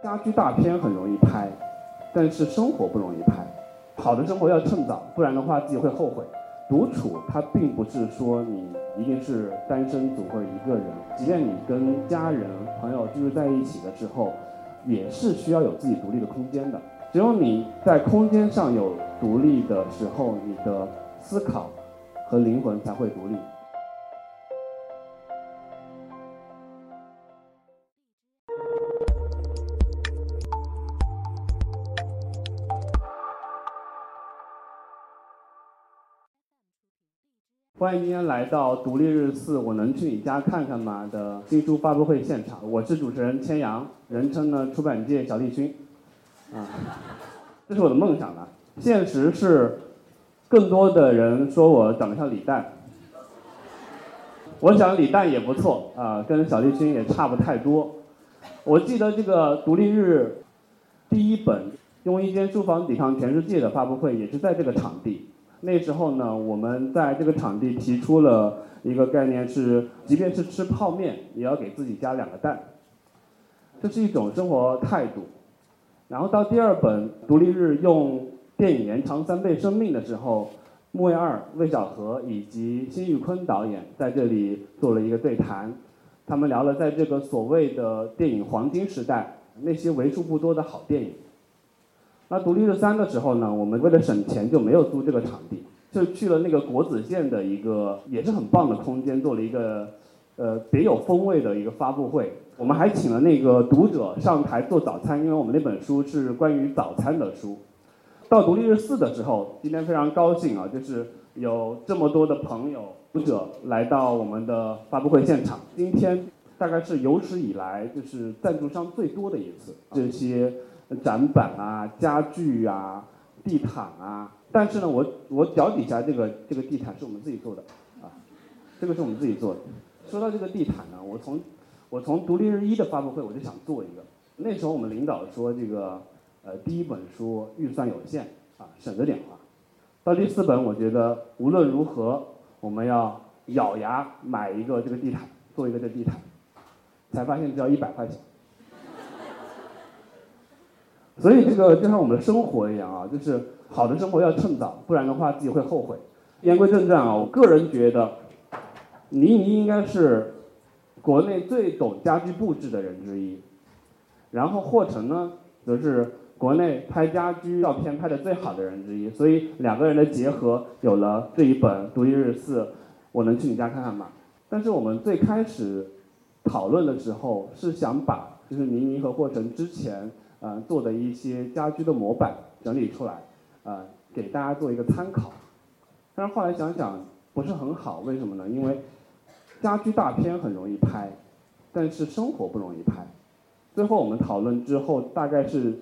家居大片很容易拍，但是生活不容易拍。好的生活要趁早，不然的话自己会后悔。独处它并不是说你一定是单身族或者一个人，即便你跟家人朋友居住在一起的时候，也是需要有自己独立的空间的。只有你在空间上有独立的时候，你的思考和灵魂才会独立。欢迎今天来到独立日四，我能去你家看看吗的新书发布会现场。我是主持人千阳，人称呢出版界小栗旬。啊，这是我的梦想了，现实是更多的人说我长得像李诞。我想李诞也不错啊，跟小栗旬也差不太多。我记得这个独立日第一本用一间书房抵抗全世界的发布会，也是在这个场地。那时候呢，我们在这个场地提出了一个概念是，即便是吃泡面，也要给自己加两个蛋。这是一种生活态度。然后到第二本独立日用电影延长三倍生命的时候，木卫二、魏小河以及辛玉坤导演在这里做了一个对谈，他们聊了在这个所谓的电影黄金时代，那些为数不多的好电影。那独立日三的时候呢，我们为了省钱就没有租这个场地，就去了那个国子监的一个也是很棒的空间，做了一个呃别有风味的一个发布会。我们还请了那个读者上台做早餐，因为我们那本书是关于早餐的书。到独立日四的时候，今天非常高兴啊，就是有这么多的朋友读者来到我们的发布会现场。今天大概是有史以来就是赞助商最多的一次，这些。展板啊，家具啊，地毯啊，但是呢，我我脚底下这个这个地毯是我们自己做的，啊，这个是我们自己做的。说到这个地毯呢，我从我从独立日一的发布会我就想做一个，那时候我们领导说这个呃第一本书预算有限啊，省着点花。到第四本，我觉得无论如何我们要咬牙买一个这个地毯，做一个这地毯，才发现只要一百块钱。所以这个就像我们的生活一样啊，就是好的生活要趁早，不然的话自己会后悔。言归正传啊，我个人觉得，倪妮应该是国内最懂家居布置的人之一，然后霍成呢，则是国内拍家居照片拍的最好的人之一。所以两个人的结合，有了这一本《独立日四》，我能去你家看看吗？但是我们最开始讨论的时候，是想把就是倪妮和霍成之前。呃，做的一些家居的模板整理出来，呃，给大家做一个参考。但是后来想想不是很好，为什么呢？因为家居大片很容易拍，但是生活不容易拍。最后我们讨论之后，大概是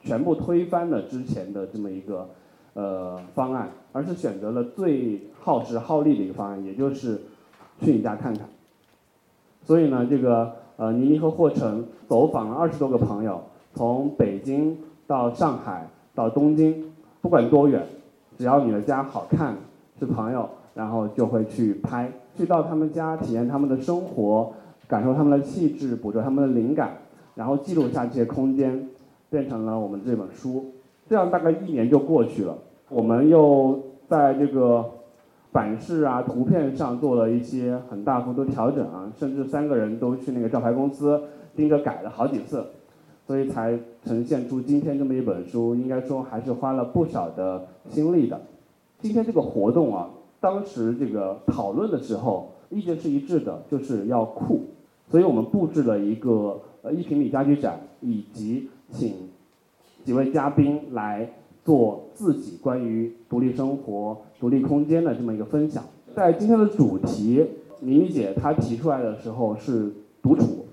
全部推翻了之前的这么一个呃方案，而是选择了最耗时耗力的一个方案，也就是去你家看看。所以呢，这个呃，倪妮和霍晨走访了二十多个朋友。从北京到上海到东京，不管多远，只要你的家好看，是朋友，然后就会去拍，去到他们家体验他们的生活，感受他们的气质，捕捉他们的灵感，然后记录下这些空间，变成了我们这本书。这样大概一年就过去了，我们又在这个版式啊、图片上做了一些很大幅度调整啊，甚至三个人都去那个照牌公司盯着改了好几次。所以才呈现出今天这么一本书，应该说还是花了不少的心力的。今天这个活动啊，当时这个讨论的时候，意见是一致的，就是要酷。所以我们布置了一个呃一平米家居展，以及请几位嘉宾来做自己关于独立生活、独立空间的这么一个分享。在今天的主题，妮妮姐她提出来的时候是独处，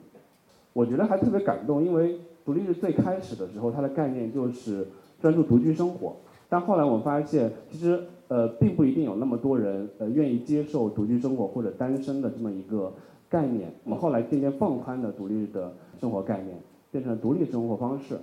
我觉得还特别感动，因为。独立日最开始的时候，它的概念就是专注独居生活。但后来我们发现，其实呃并不一定有那么多人呃愿意接受独居生活或者单身的这么一个概念。我们后来渐渐放宽了独立日的生活概念，变成了独立生活方式。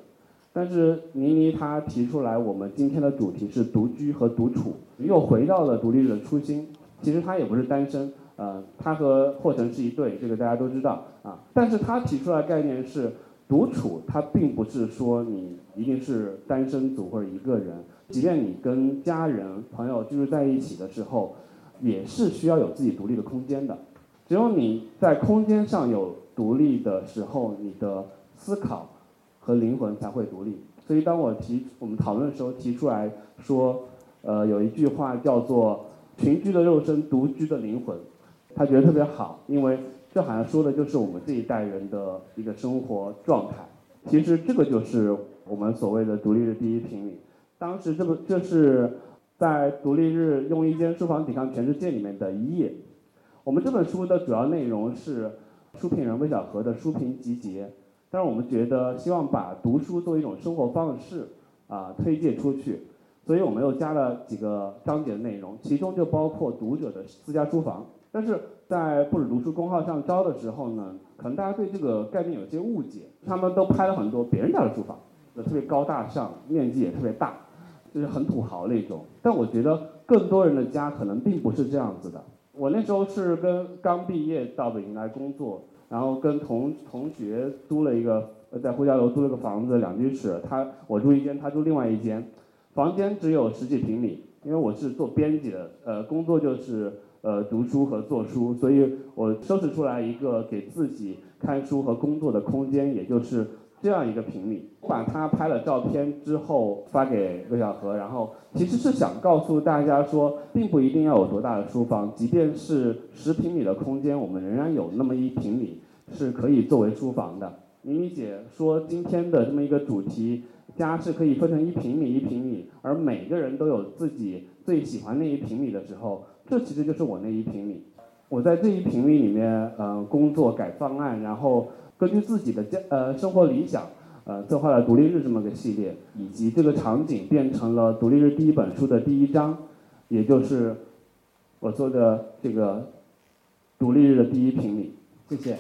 但是倪妮她提出来，我们今天的主题是独居和独处，又回到了独立日的初心。其实她也不是单身，呃，她和霍晨是一对，这个大家都知道啊。但是她提出来概念是。独处它并不是说你一定是单身族或者一个人，即便你跟家人朋友居住在一起的时候，也是需要有自己独立的空间的。只有你在空间上有独立的时候，你的思考和灵魂才会独立。所以当我提我们讨论的时候提出来说，呃，有一句话叫做“群居的肉身，独居的灵魂”，他觉得特别好，因为这好像说的就是我们这一代人的一个生活状态。其实这个就是我们所谓的独立日第一平米。当时这个这是在独立日用一间书房抵抗全世界里面的一页。我们这本书的主要内容是书评人魏小河的书评集结。但是我们觉得，希望把读书作为一种生活方式啊推介出去，所以我们又加了几个章节的内容，其中就包括读者的私家书房。但是在不止读书公号上招的时候呢，可能大家对这个概念有些误解，他们都拍了很多别人家的书房，特别高大上，面积也特别大，就是很土豪那种。但我觉得更多人的家可能并不是这样子的。我那时候是跟刚毕业到北京来工作。然后跟同同学租了一个，在呼家楼租了个房子，两居室，他我住一间，他住另外一间，房间只有十几平米，因为我是做编辑的，呃，工作就是呃读书和做书，所以我收拾出来一个给自己看书和工作的空间，也就是。这样一个平米，把它拍了照片之后发给魏小河，然后其实是想告诉大家说，并不一定要有多大的书房，即便是十平米的空间，我们仍然有那么一平米是可以作为书房的。米米姐说今天的这么一个主题，家是可以分成一平米一平米，而每个人都有自己最喜欢那一平米的时候，这其实就是我那一平米。我在这一平米里面，呃，工作改方案，然后。根据自己的家呃生活理想，呃策划了独立日这么个系列，以及这个场景变成了独立日第一本书的第一章，也就是我做的这个独立日的第一平米。谢谢。